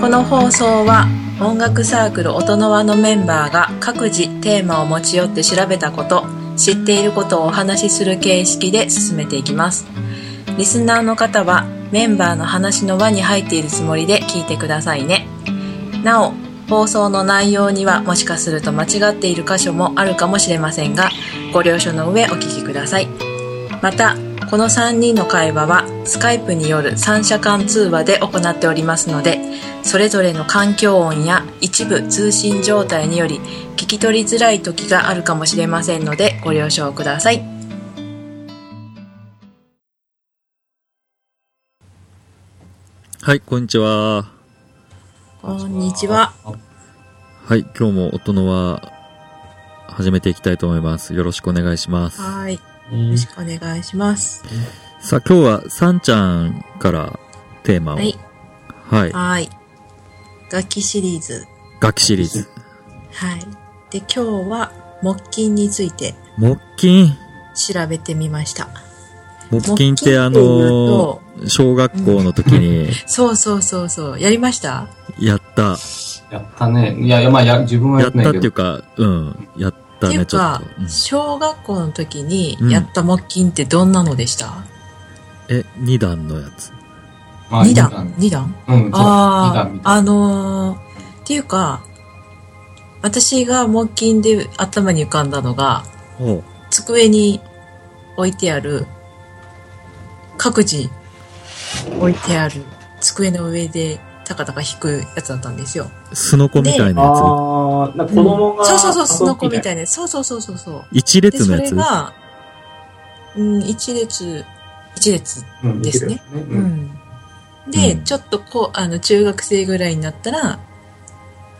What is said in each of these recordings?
この放送は音楽サークル音の輪のメンバーが各自テーマを持ち寄って調べたこと知っていることをお話しする形式で進めていきます。リスナーの方はメンバーの話の輪に入っているつもりで聞いてくださいね。なお放送の内容にはもしかすると間違っている箇所もあるかもしれませんがご了承の上お聞きください。またこの3人の会話はスカイプによる三者間通話で行っておりますのでそれぞれの環境音や一部通信状態により聞き取りづらい時があるかもしれませんのでご了承くださいはい、こんにちは。こんにちははい、今日も音のは始めていきたいと思います。よろしくお願いします。はいよろしくお願いしますさあ、今日はさんちゃんからテーマを。はいはい。はい楽器シリーズ楽器シリーズ。はいで今日は木琴について木琴？調べてみました木琴ってあの、小学校の時に そうそうそうそうやりました？やった。やったね。いや、いや、まあ、や、自分はやってたやっないけど。っていうか、うん、やったね、っていうかちょっと。うん小学校の時にやった木琴ってどんなのでした、え、二段のやつ。まあ二段二段うん、あああのー、っていうか、私が木琴で頭に浮かんだのが。机に置いてある、各自置いてある机の上でタカタカ弾くやつだったんですよ。すのこみたいなやああ、なんか子供が、そうそうそう、スノコみたいいな。そうそうそうそうそう。つ。一列のやつ？れが、うん、一列、一列な。うん、ですねううん。ん。で、うんちょっとこう、あの、中学生ぐらいになったら、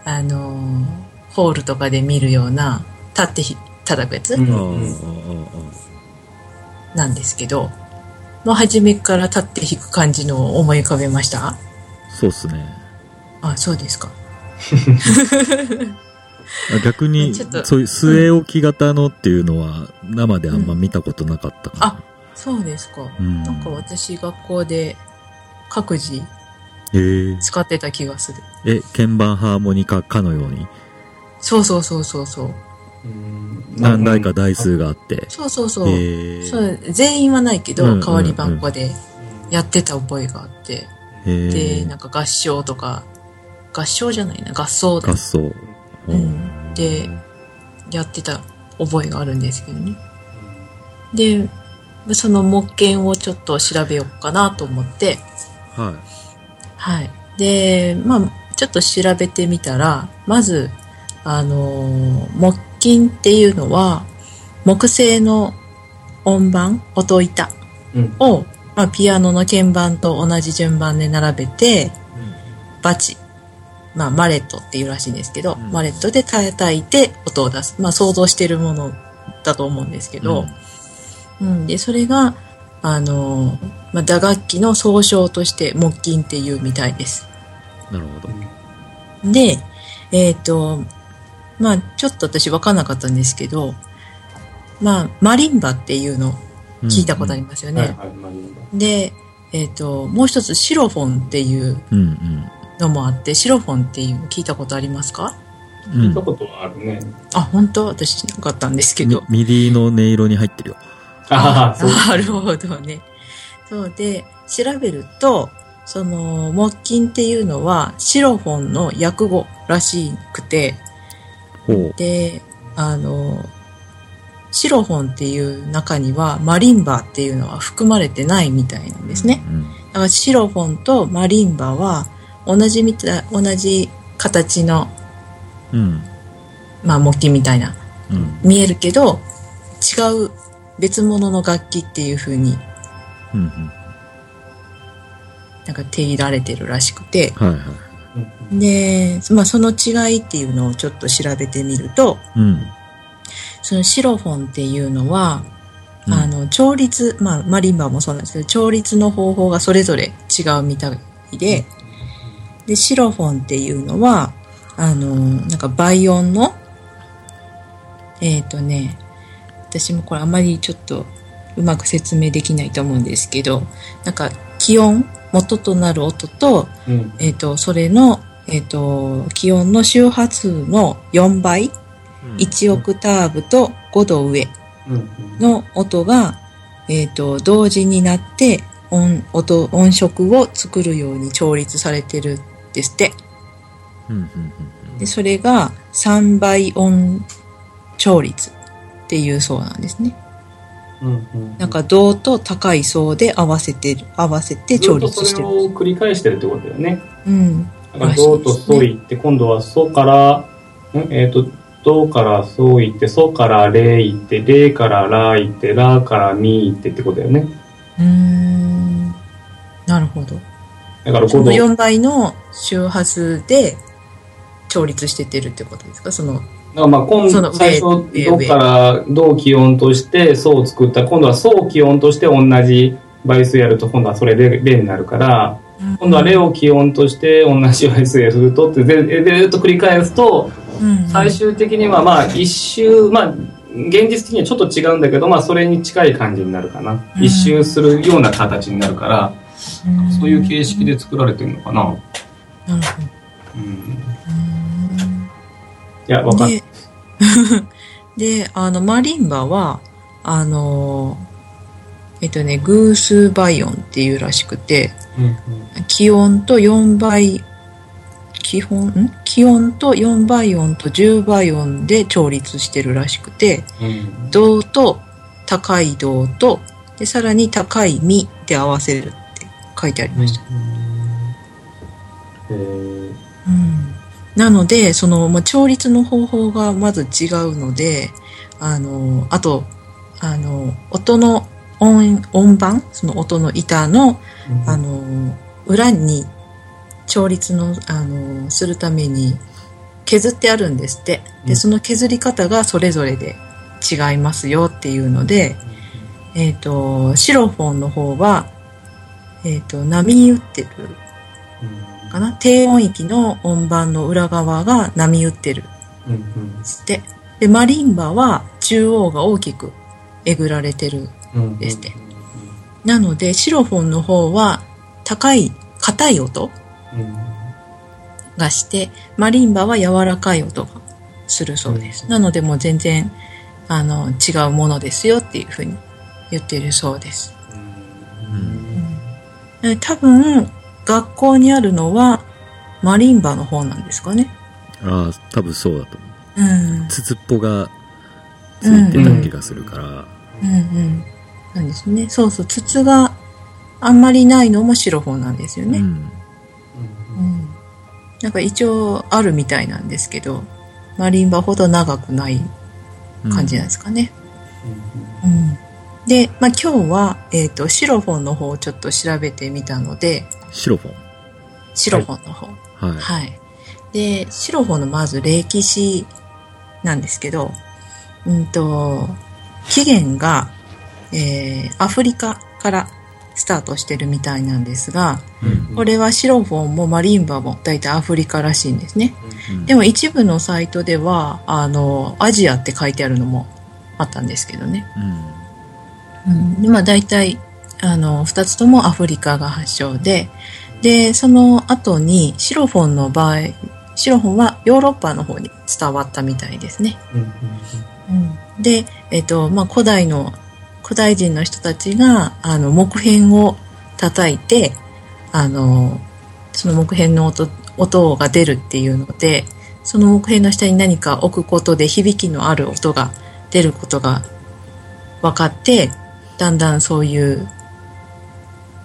あのーホールとかで見るような、立ってひ叩くやつなんですけど、もう初めから立って弾く感じのを思い浮かべました？そうっすね。あ、そうですか。あ逆に、そういう据え置き型のっていうのは、生であんま見たことなかったかな。あ、そうですか。うん。なんか私学校で各自ええ使ってた気がする。え、鍵盤ハーモニカかのように、そうそうそうそうそう。うん何台か台数があって。そうそうそう。ええそう全員はないけど、うんうんうん代わり番号でやってた覚えがあって、えで、えなんか合唱とか、合唱じゃないな、合奏で合奏。うんでやってた覚えがあるんですけどね。で、その木剣をちょっと調べようかなと思って、ははい。で、まあ、ちょっと調べてみたら、まず、あのー木琴っていうのは、木製の音盤、音板うん。を、まあ、ピアノの鍵盤と同じ順番で並べて、バチ、まあ、マレットっていうらしいんですけど、うんマレットで叩いて音を出す。まあ、想像してるものだと思うんですけい。ど、うん、で、それが、あのーまあ、打楽器の総称として木琴っていうみたいです。なるほど。で、えっ、と、まあ、ちょっと私分かんなかったんですけど、まあ、マリンバっていうの聞いたことありますよね。で、えっ、と、もう一つシロフォンっていううんのもあって、シロフォンっていうの聞いたことありますか？うん。うん聞いた。ことはあるね。あ、本当？私なかったんですけみど。ミディの音色に入ってるよ。ああ、そう。なるほどね。そうで、調べると、その、木琴っていうのは、シロフォンの訳語らしくて。で、あの、シロフォンっていう中には、マリンバっていうのは含まれてないみたいなんですね。うん。だからシロフォンとマリンバは、同じみたい、同じ形の、うん。まあ、木琴みたいな、うん。見えるけど、違う別物の楽器っていう風にうん。うん。なんか手入られてるらしくて、はいはい。うんで、まあその違いっていうのをちょっと調べてみると、うん。そのシロフォンっていうのは、うんあの、調律、まあマリンバもそうなんですけど、調律の方法がそれぞれ違うみたいで、で、シロフォンっていうのは、あの、なんか倍音の、えっ、とね、私もこれあまりちょっとうまく説明できないと思うんですけど、なんか気温、元となる音と、うん。えっ、と、それのえっ、と、気温の周波数の4倍、1オクターブと5度上うん。うんの音が、えっ、と、同時になって音、音、音色を作るように調律されてるんですって。うん。うん。うん。で、それが3倍音調律っていうそうなんですね。うんうんなんか、銅と高い層で合わせてる、合わせて調律してる。それを繰り返してるってことだよね。うん。だから、ドとソ行って、今度はソから、ん？えっ、と、ドからソ行って、ソからレ行って、レからラ行って、ラからミ行ってってことだよね。うーん。なるほど。だからその今度、4倍の周波数で調律してってるってことですか？その、だまあ今その度、最初、上ドからド気温としてソを作ったら、今度はソ気温として同じ倍数やると、今度はそれでレになるから、今度はレを気温として同じ倍数やるとって、でずっと繰り返すと、うん最終的にはまあ一周、まあ現実的にはちょっと違うんだけど、まあそれに近い感じになるかな。うん一周するような形になるから、うんそういう形式で作られてるのかな。なるほど。うん。や、わかんない。で、で、あの、マリンバは、あの、えっとね、グースバイオンっていうらしくて、うん気温と4倍、基本、ん？気温と4倍音と10倍音で調律してるらしくて、うん。銅と高い銅と、で、さらに高いミで合わせるって書いてありました。えなので、その、まあ、調律の方法がまず違うので、あの、あと、あの、音の音、音盤、その音の板の、あの、裏に調律の、あの、するために削ってあるんですって。で、うん。その削り方がそれぞれで違いますよっていうので、えっ、と、シロフォンの方は、えっ、と、波打ってるかな？低音域の音盤の裏側が波打ってるうんうんんですって。で、マリンバは中央が大きくえぐられてる。うんですねなので、シロフォンの方は高い、硬い音うんがして、マリンバは柔らかい音がするそうです。うんなのでもう全然、あの、違うものですよっていうふうに言ってるそうです。で多分、学校にあるのは、マリンバの方なんですかね。ああ、多分そうだと思う。うん。筒っぽがついてた気がするから、うんうん。なんですね。そうそう、筒があんまりないのもシロフォンなんですよね。うん。うん。なんか一応あるみたいなんですけど、マリンバほど長くない感じなんですかね。うん。で、まあ今日は、えっ、と、シロフォンの方をちょっと調べてみたので、シロフォシロフォンの方。ン。はい。はい。で、シロフォンのまず歴史なんですけど、うんと、起源が、えーアフリカからスタートしてるみたいなんですが、これはシロフォンもマリンバも大体アフリカらしいんですね。うんでも一部のサイトでは、あの、アジアって書いてあるのもあったんですけどね。うん。うん。で、まあ大体、あの、二つともアフリカが発祥で、で、その後にシロフォンの場合、シロフォンはヨーロッパの方に伝わったみたいですね。うん、で、えっ、と、まあ古代の、古代人の人たちが、あの、木片を叩いて、あの、その木片の音、音が出るっていうので、その木片の下に何か置くことで響きのある音が出ることが分かって、だんだんそういう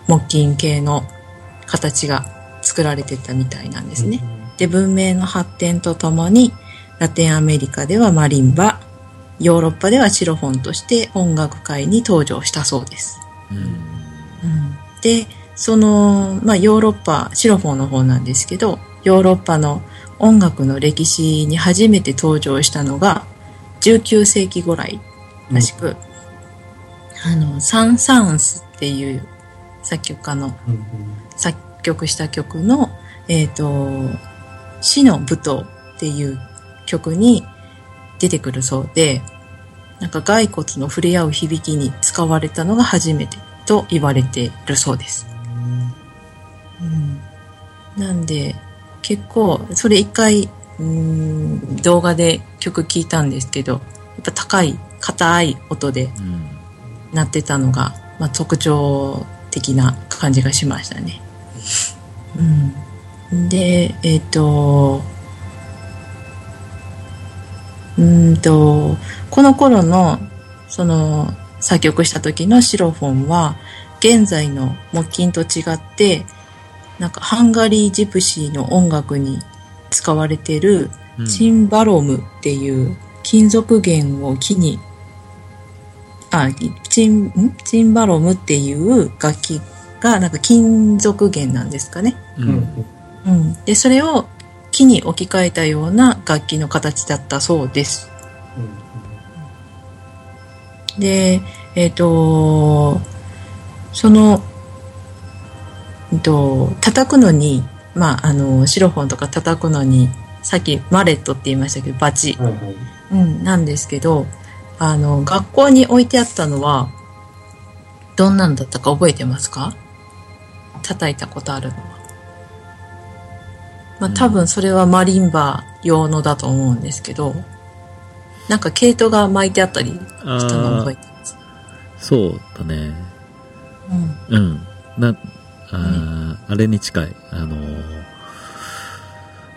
木琴系の形が作られてったみたいなんですね。で、文明の発展とともに、ラテンアメリカではマリンバ、ヨーロッパではシロフォンとして音楽界に登場したそうです。うん。で、その、まあ、ヨーロッパ、シロフォンの方なんですけど、ヨーロッパの音楽の歴史に初めて登場したのが、19世紀ぐらいらしく、あの、サン・サーンスっていう作曲家の作曲した曲の、えっ、と、死の舞踏っていう曲に出てくるそうで、なんか骸骨の触れ合う響きに使われたのが初めてと言われているそうです。うん、なんで、結構、それ一回、うーん、動画で曲聴いたんですけど、やっぱ高い、硬い音でうん。鳴ってたのが、まあ、特徴的な感じがしましたね。うん。で、えっ、と、うーんと、この頃の、その、作曲した時のシロフォンは、現在の木琴と違って、なんかハンガリージプシーの音楽に使われてるうんチンバロムっていう金属弦を木に、あ、チン、ん？チンバロムっていう楽器がなんか金属弦なんですかね。う。うんん。うん。で、それを木に置き換えたような楽器の形だったそうです。で、えっ、と、その、えっと、叩くのに、まあ、あの、シロフォンとか叩くのに、さっきマレットって言いましたけど、バチ、はいはい。うん、なんですけど、あの、学校に置いてあったのは、どんなんだったか覚えてますか？叩いたことあるのは。まあ、多分それはマリンバ用のだと思うんですけど、なんか毛糸が巻いてあったりしたのああ覚えてます？そうだね。うん。うん。な、あーあれに近い。あのー、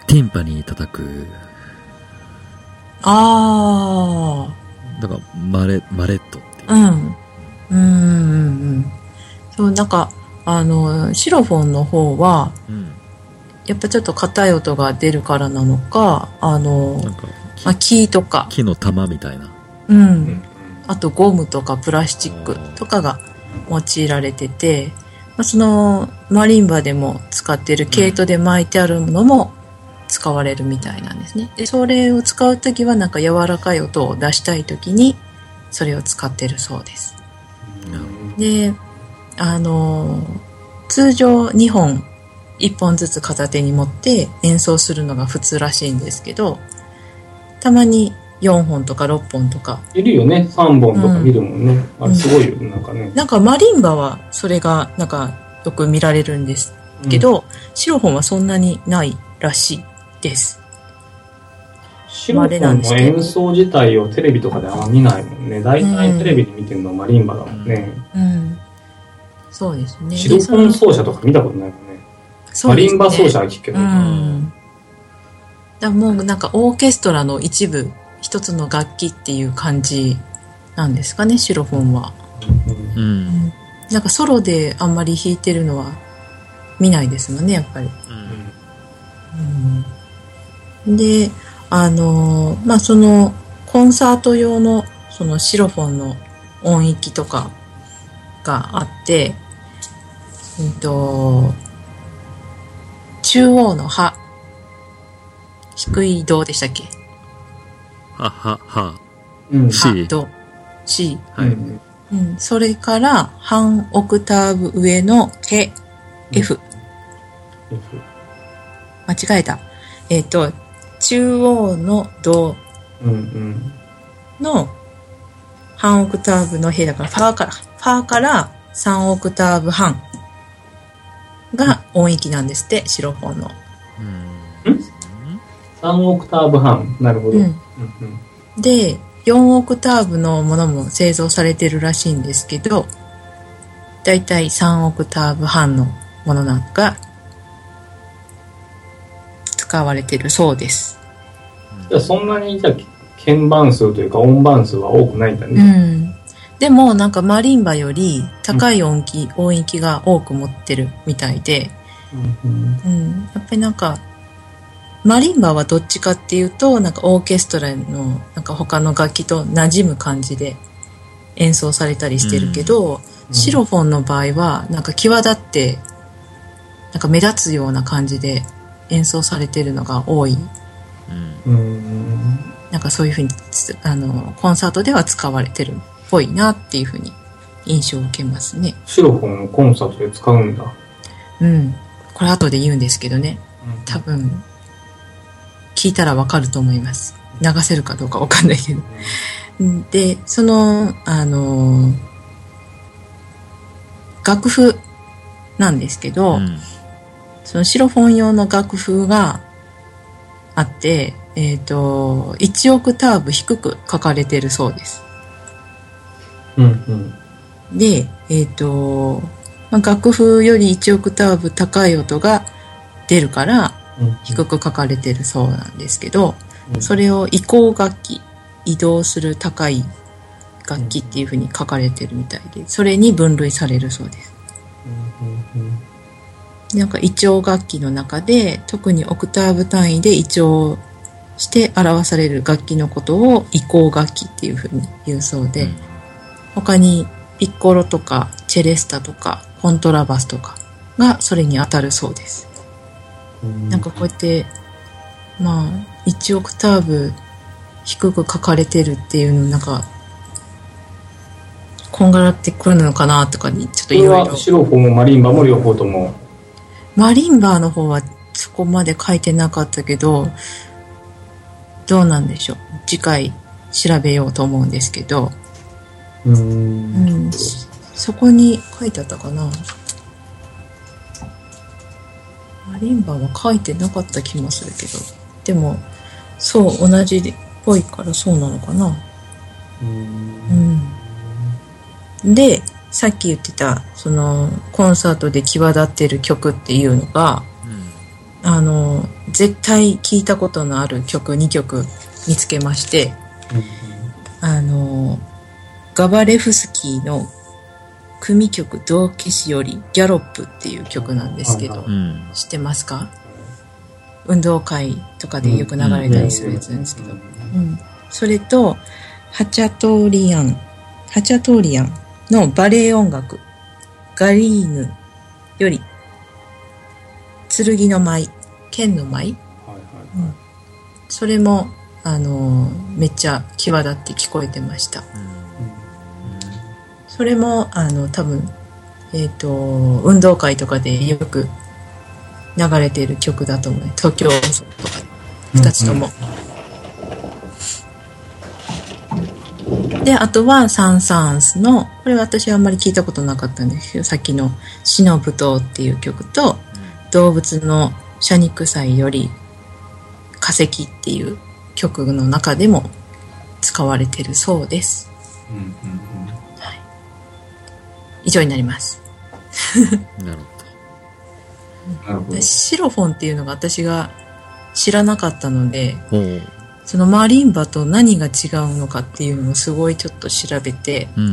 ティンパニー叩く、あだから、マレ、マレットっていう。あ、うん。うん、うん、うん。そう、なんか、あの、シロフォンの方は、うん。やっぱちょっと硬い音が出るからなのか、あの、なんか、まあ、木とか、木の玉みたいな。う、うんん。あとゴムとかプラスチックとかが用いられてて、まあ、そのマリンバでも使ってる毛糸で巻いてあるものも使われるみたいなんですね。で、それを使うときはなんか柔らかい音を出したいときにそれを使ってるそうです。で、あの、通常2本1本ずつ片手に持って演奏するのが普通らしいんですけど、たまに4本とか6本とかいるよね。3本とか見るもんね。あれすごいよ、なんかね。なんかマリンバはそれがなんかよく見られるんですけど、シロフォンはそんなにないらしいです。シロフォンの演奏自体をテレビとかであんま見ないもんね。大体テレビで見てるのはマリンバだもんね。うん。そうですね。シロフォン奏者とか見たことないもんね。マリンバ奏者は聞くけど。うん。だもうなんかオーケストラの一部、一つの楽器っていう感じなんですかね、シロフォンは。うんうん。なんかソロであんまり弾いてるのは見ないですもんね、やっぱり。うんで、あのーまあ、その、コンサート用の、そのシロフォンの音域とかがあって、うんと、中央の歯、低い銅でしたっけ？は、は、は。うん。C 歯と C。はい。うんうん、それから半オクターブ上のへ、F。間違えた。えっ、と、中央のド。の半オクターブのへだから、ファーから、ファーから3オクターブ半が音域なんですって、シロフォンの。うん？3オクターブ半。なるほど。ううんんで、4オクターブのものも製造されてるらしいんですけど、だいたい3オクターブ半のものなんか使われてるそうです。じゃあそんなにじゃあ鍵盤数というか音盤数は多くないんだうね。ん。でもなんかマリンバより高い音域、音域が多く持ってるみたいで、うんうん。やっぱりなんか、マリンバはどっちかっていうと、なんかオーケストラのなんか他の楽器と馴染む感じで演奏されたりしてるけど、シロフォンの場合はなんか際立って、なんか目立つような感じで演奏されてるのが多い。うん。うん。なんかそういうふうにつ、あの、コンサートでは使われてるっぽいなっていうふうに印象を受けますね。シロフォンをコンサートで使うんだ。うん。これ後で言うんですけどね。多分、聞いたらわかると思います。流せるかどうかわかんないけど。うんで、その、あの、楽譜なんですけど、うん。そのシロフォン用の楽譜があって、えっ、と、1オクターブ低く書かれてるそうです。うんうん。で、えっ、と、まあ楽譜より1オクターブ高い音が出るからうん低く書かれてるそうなんですけど、うんそれを移行楽器、移動する高い楽器っていう風に書かれてるみたいで、それに分類されるそうです。うんうんなんか、胃腸楽器の中で、特にオクターブ単位で胃腸して表される楽器のことを移行楽器っていう風に言うそうで、うん他にピッコロとかチェレスタとかコントラバスとかがそれに当たるそうです。うんなんかこうやって、まあ、1オクターブ低く書かれてるっていうのなんか、こんがらってくるのかなとかにちょっといろいろは。シロフォンもマリンバも両方とも。マリンバーの方はそこまで書いてなかったけど、どうなんでしょう？次回調べようと思うんですけど、う。うんん、そこに書いてあったかな？マリンバは書いてなかった気もするけど、でも、そう、同じっぽいからそうなのかな。うん。で、さっき言ってた、その、コンサートで際立ってる曲っていうのが、あの、絶対聞いたことのある曲2曲見つけまして、あの、ガバレフスキーの組曲道化師よりギャロップっていう曲なんですけどはい、うん。知ってますか？運動会とかでよく流れたりするやつなんですけど。うん。それと、ハチャトーリアン、ハチャトーリアンのバレエ音楽、ガリーヌより、剣の舞、剣の舞？はいはいそれも、あのーめっちゃ際立って聞こえてました。それも、あの、多分、えっ、と、運動会とかでよく流れている曲だと思う。東京とか、二つとも。で、あとはサン・サーンスの、これ私はあんまり聞いたことなかったんですけど、さっきの死の舞踏っていう曲と、動物の謝肉祭より化石っていう曲の中でも使われてるそうです。うんうん以上になります。なるほど で。シロフォンっていうのが私が知らなかったので。そのマリンバと何が違うのかっていうのをすごいちょっと調べて、うん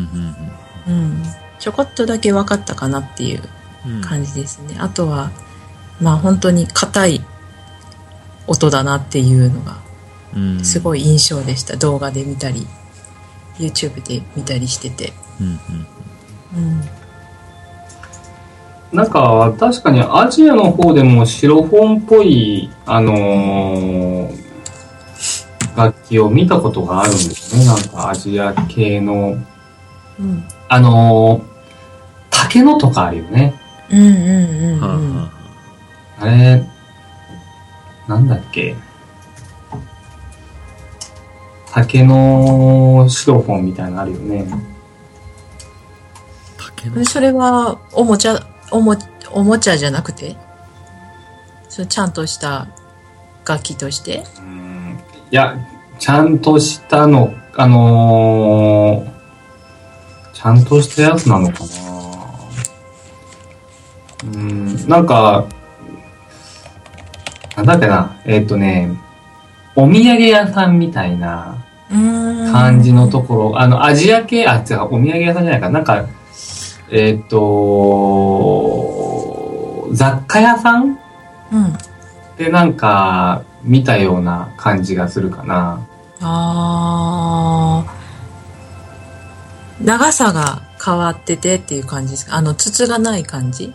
うんうん、ちょこっとだけ分かったかなっていううん。うん感じですね。あとは、まあ本当に硬い音だなっていうのがうんすごい印象でした。動画で見たり、YouTube で見たりしてて。うんうん。うん。なんか、確かにアジアの方でもシロフォンっぽい、あのー楽器を見たことがあるんですね。なんかアジア系の、うん。あのー竹のとかあるよね。うんうんうんはあうん。はあれ、なんだっけ。竹のシロフォンみたいなのあるよね。あ。竹の。それは、おもちゃ、おも、おもちゃじゃなくて？それちゃんとした楽器として？うんいや、ちゃんとしたの、あのーちゃんとしたやつなのかなうん、なんか、なんだっけな、えっ、とね、お土産屋さんみたいな。感じのところ、あの、アジア系、あ、違う、お土産屋さんじゃないか、なんか、えっ、と、雑貨屋さん？うん。でなんか、見たような感じがするかな。あー。長さが変わっててっていう感じですか？あの、筒がない感じ？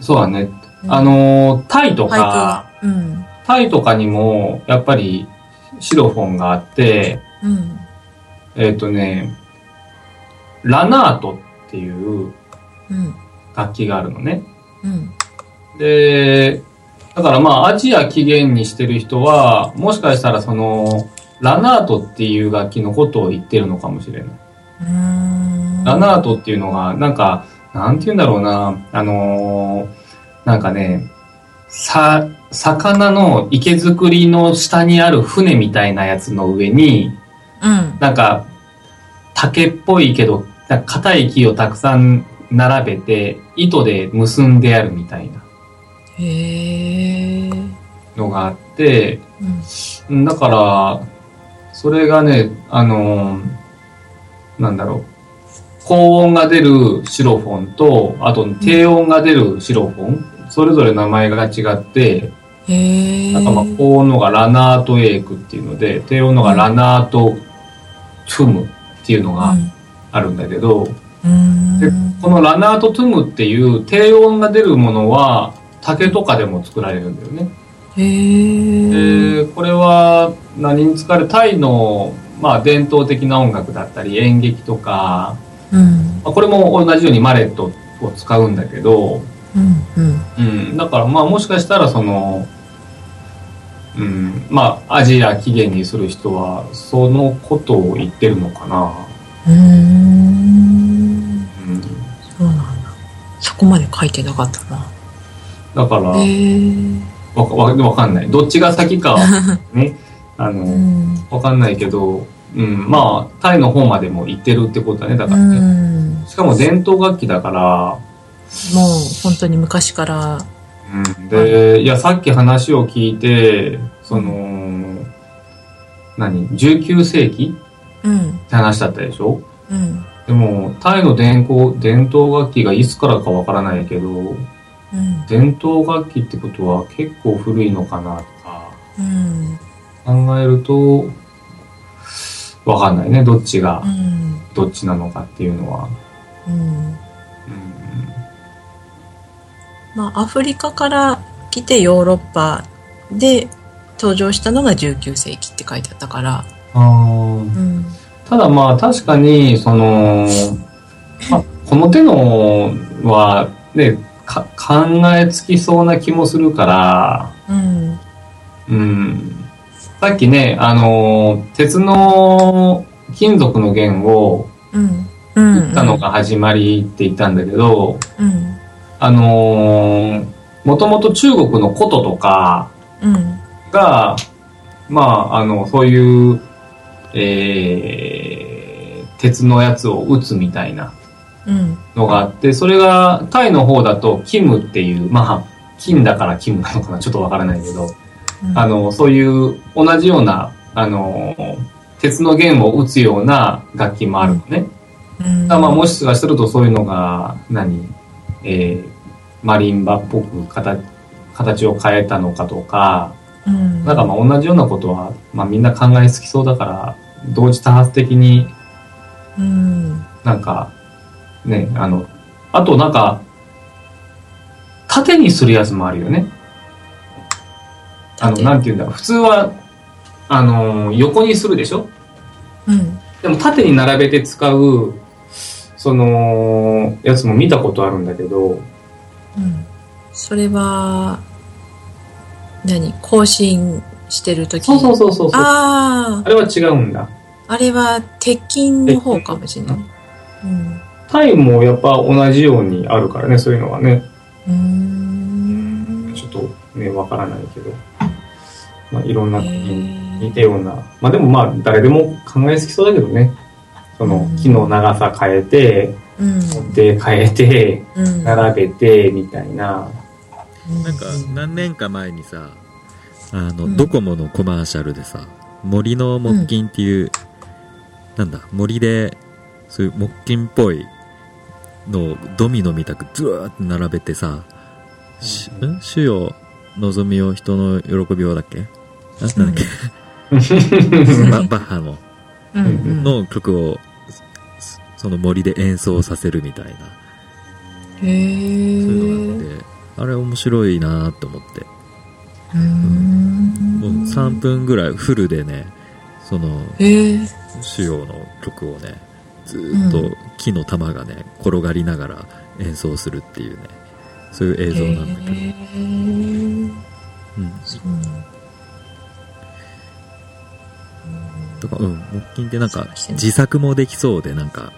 そうだね。うんあのー、タイとかが、。うん。タイとかにも、やっぱり、シロフォンがあって、うん。えっ、とね、ラナートっていううん。楽器があるのね。うん。で、だからまあ、アジア起源にしてる人は、もしかしたらその、ラナートっていう楽器のことを言ってるのかもしれない。ラナートっていうのが、なんか、なんて言うんだろうな、あのーなんかね、さ、魚の池作りの下にある船みたいなやつの上に、うん。なんか、竹っぽいけど、硬い木をたくさん並べて、糸で結んであるみたいな。のがあって、うん。だから、それがね、あのーなんだろう。高温が出るシロフォンと、あと低温が出るシロフォン、それぞれ名前が違って。なんかまあ高温のがラナートエイクっていうので、低温のがラナートトゥムっていうのがあるんだけど、うん。でこのラナートトゥムっていう低温が出るものは竹とかでも作られるんだよね。へえ。でこれは何に使われタイの、まあ、伝統的な音楽だったり演劇とか、うん。まあ、これも同じようにマレットを使うんだけど、うん。うん。うん、だからまあもしかしたらその、うん、まあアジア起源にする人はそのことを言ってるのかな。うーん。うん、そうなんだ。そこまで書いてなかったな。だからへえ。わかわわかんない。どっちが先かは ね、あの、うん。わかんないけど、うん、まあタイの方までも行ってるってことだね、だかうらね。ん。しかも伝統楽器だから、もう本当に昔から。うん、で、いや、さっき話を聞いて、その、何 ?19 世紀うん。って話だったでしょ？うん。でも、タイの伝統伝統楽器がいつからかわからないけど、うん。伝統楽器ってことは結構古いのかなとかうん。考えると、わかんないね。どっちがう、ん。どっちなのかっていうのは。うん。うんまあ、アフリカから来てヨーロッパで登場したのが19世紀って書いてあったから。あーうん。ただまあ確かに、その、まあ、この手のはね、か考えつきそうな気もするから、うん。うん。さっきね、あの、鉄の金属の弦を。打ったのが始まりって言ったんだけど、うん。あのもともと中国の琴とかうん。が、まあ、あの、そういう、えー、鉄のやつを打つみたいなうん。のがあって、それがタイの方だとキムっていう、まあ、金だからキムなのかなちょっとわからないけど、あの、そういう同じような、あの、鉄の弦を打つような楽器もあるのね。うん、まあもしかするとそういうのが何、えー、マリンバっぽく形形を変えたのかとか、うん、なんかまあ同じようなことは、まあみんな考えつきそうだから、同時多発的にうん。なんか、ね、あの、あとなんか、縦にするやつもあるよね。あの、縦？なんて言うんだろう。普通は、あの、横にするでしょ？うん。でも縦に並べて使う、その、やつも見たことあるんだけど、うん。それは、何？更新してるときそうそうそうそうそう。ああれは違うんだ。あ、あれは鉄筋の方かもしれない。うん。タイもやっぱ同じようにあるからね、そういうのはね。うーん。ちょっとね、わからないけど。まあ、いろんなへにー似たような。まあでもまあ、誰でも考えつきそうだけどね。そのうん木の長さ変えて、うん。で変えて、うん。並べて、みたいな。なんか何年か前にさあの、うんドコモのコマーシャルでさ森の木琴っていう、なんだ森でそういう木琴っぽいのをドミノみたくずわーって並べてさ「しん。主よ望みを人の喜びを」だっけ？なんだっけ、バ バッハの。うんうん。の曲をそその森で演奏させるみたいな。へそういうのーがあってあれ面白いなーって思って。うーん。もう3分ぐらいフルでねその主要の曲をねずーっと木の玉がね転がりながら演奏するっていうねそういう映像なんだけど、へーうん、そうなんだとかうん木琴ってなんか自作もできそうでなんか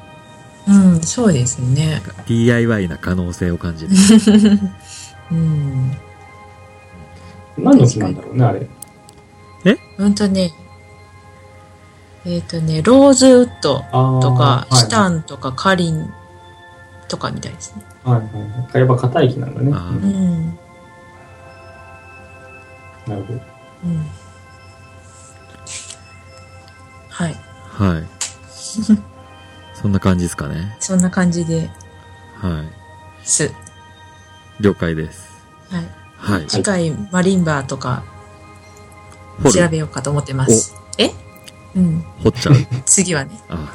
うん、そうですねなん。か DIY な可能性を感じる うん。何の木なんだろうね、あれ。うんとね、えっ、とね、ローズウッドとか、はいシタンとか、カリンとかみたいですね。はいはいはい。やっぱ硬い木なんだね。ううんん。なるほど。うん。はい。はい。そんな感じですかね。そんな感じではい。す。了解です。はい。はい。次回、マリンバーとか調べようかと思ってます。え？うん。掘っちゃう。次はね。あ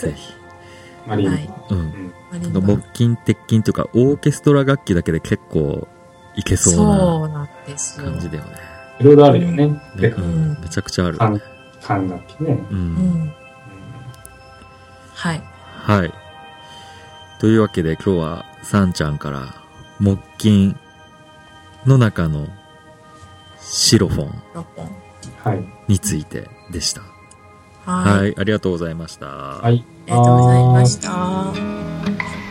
ぜひ。マリン。はい。うん。マリンバ木ー。琴、鉄琴というか、オーケストラ楽器だけで結構いけそうな感じだよね。いろいろあるよね。う、んん、めちゃくちゃある。管管楽器ね。う。うんん。はい。はい。というわけで今日は、さんちゃんから、木琴の中のシロフォン6本。はい。についてでした。はい。はい、ありがとうございました。はい。ありがとうございました。